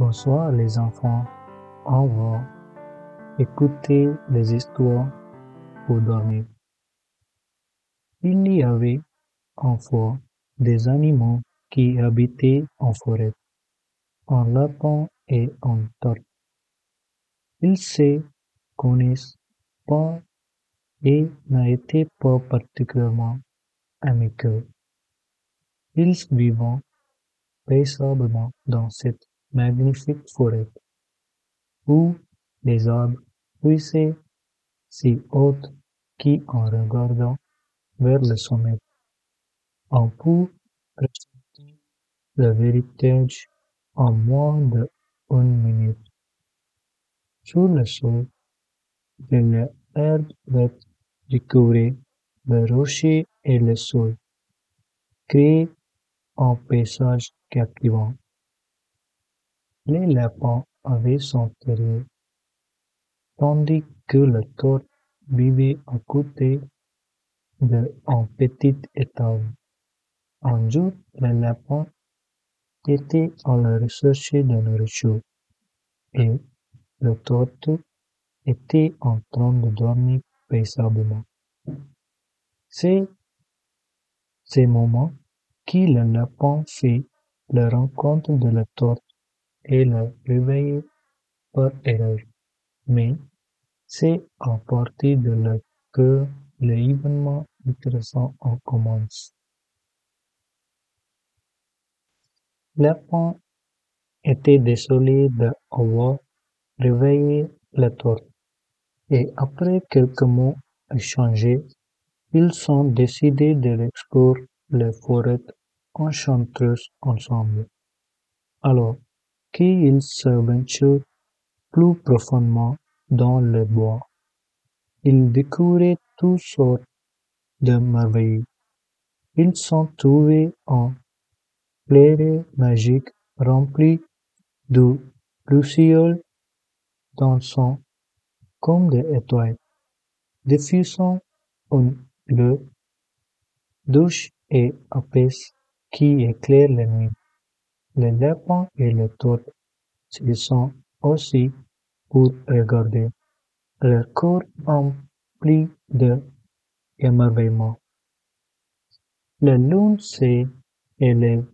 Bonsoir les enfants. On va écouter les histoires pour dormir. Il y avait en fois des animaux qui habitaient en forêt, un lapin et un torte. Ils se connaissent pas et n'étaient pas particulièrement amicaux. Ils vivent paisiblement dans cette magnifique forêt, où les arbres poussaient si haut qu'en regardant vers le sommet, on peut ressentir le véritage en moins d'une minute. Sur le sol, de l'herbe verte recouvrait le rocher et le sol, créait un paysage captivant. Les lapins avaient son terrier, tandis que le torte vivait à côté d'un petit étable. Un jour, le lapin était à la recherche de nourriture et le torte était en train de dormir paisiblement. C'est ces moments que le lapin fait la rencontre de la torte et le réveille par erreur. Mais c'est à partir de là que l'événement intéressant en commence. Lapin était désolé d'avoir réveillé la torte, et après quelques mots échangés, ils ont décidé d'explorer les forêts enchanteresse ensemble. Alors qu'ils s'aventurent plus profondément dans le bois, ils découvraient toutes sortes de merveilles. Ils sont trouvés un clairier magique rempli de lucioles dansant comme des étoiles, diffusant une lueur douce et épaisse qui éclaire la nuit. Les lapins et les tortes s'y sont aussi pour regarder, leur corps empli de émerveillement. La lune s'élève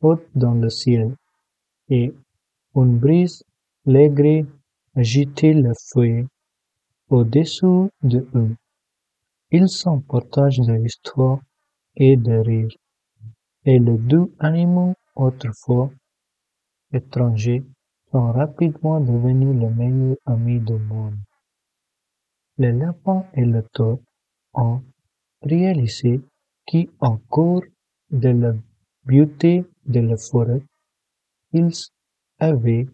haute dans le ciel, et une brise légère agitait les feuilles au-dessous de eux. Ils s'en partagent de l'histoire et de rire, et les deux animaux, autrefois étrangers, sont rapidement devenus les meilleurs amis du monde. Le lapin et le torte ont réalisé qu'encore de la beauté de la forêt, ils avaient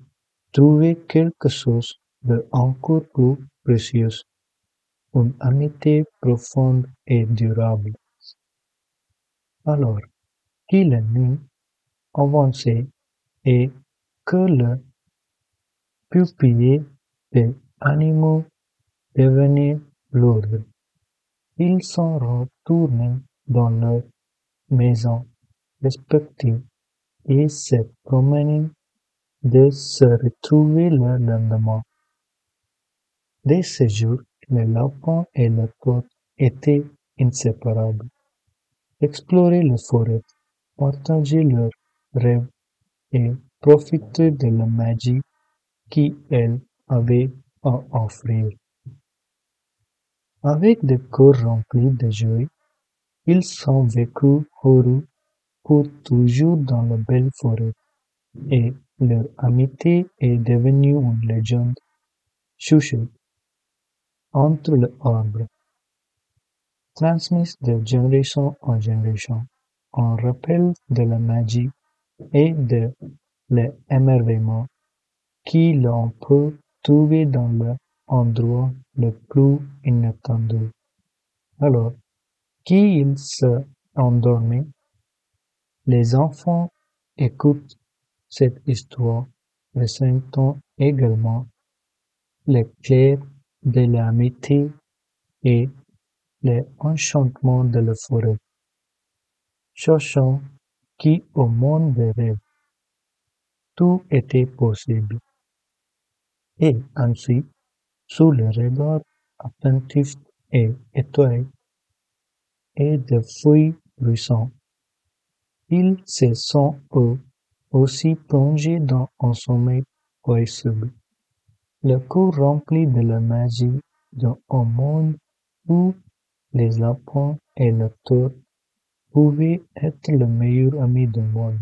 trouvé quelque chose d'encore plus précieux, une amitié profonde et durable. Alors que la nuit avançait et que le pupille des animaux devenait lourd, ils sont retournés dans leurs maisons respectives et se promenaient de se retrouver le lendemain. Dès ce jour, le lapin et le torte étaient inséparables. Explorer les forêts, partager leurs rêves et profiter de la magie qu'elles avaient à offrir. Avec des corps remplis de joie, ils ont vécu heureux pour toujours dans la belle forêt, et leur amitié est devenue une légende. Chuchote entre les arbres, transmise de génération en génération, un rappel de la magie et de l'émerveillement qui l'on peut trouver dans l'endroit le plus inattendu. Alors qu'ils se endorment, les enfants écoutent cette histoire, ressentant également l'éclair de l'amitié et l'enchantement de la forêt, qui au monde des rêves tout était possible. Et ensuite, sous le regard attentif et étoile et de feuilles bruissantes, il se sent eux aussi plongés dans un sommeil paisible, le corps rempli de la magie d'un monde où les lapins et le tour pouvaient être le meilleur ami du monde.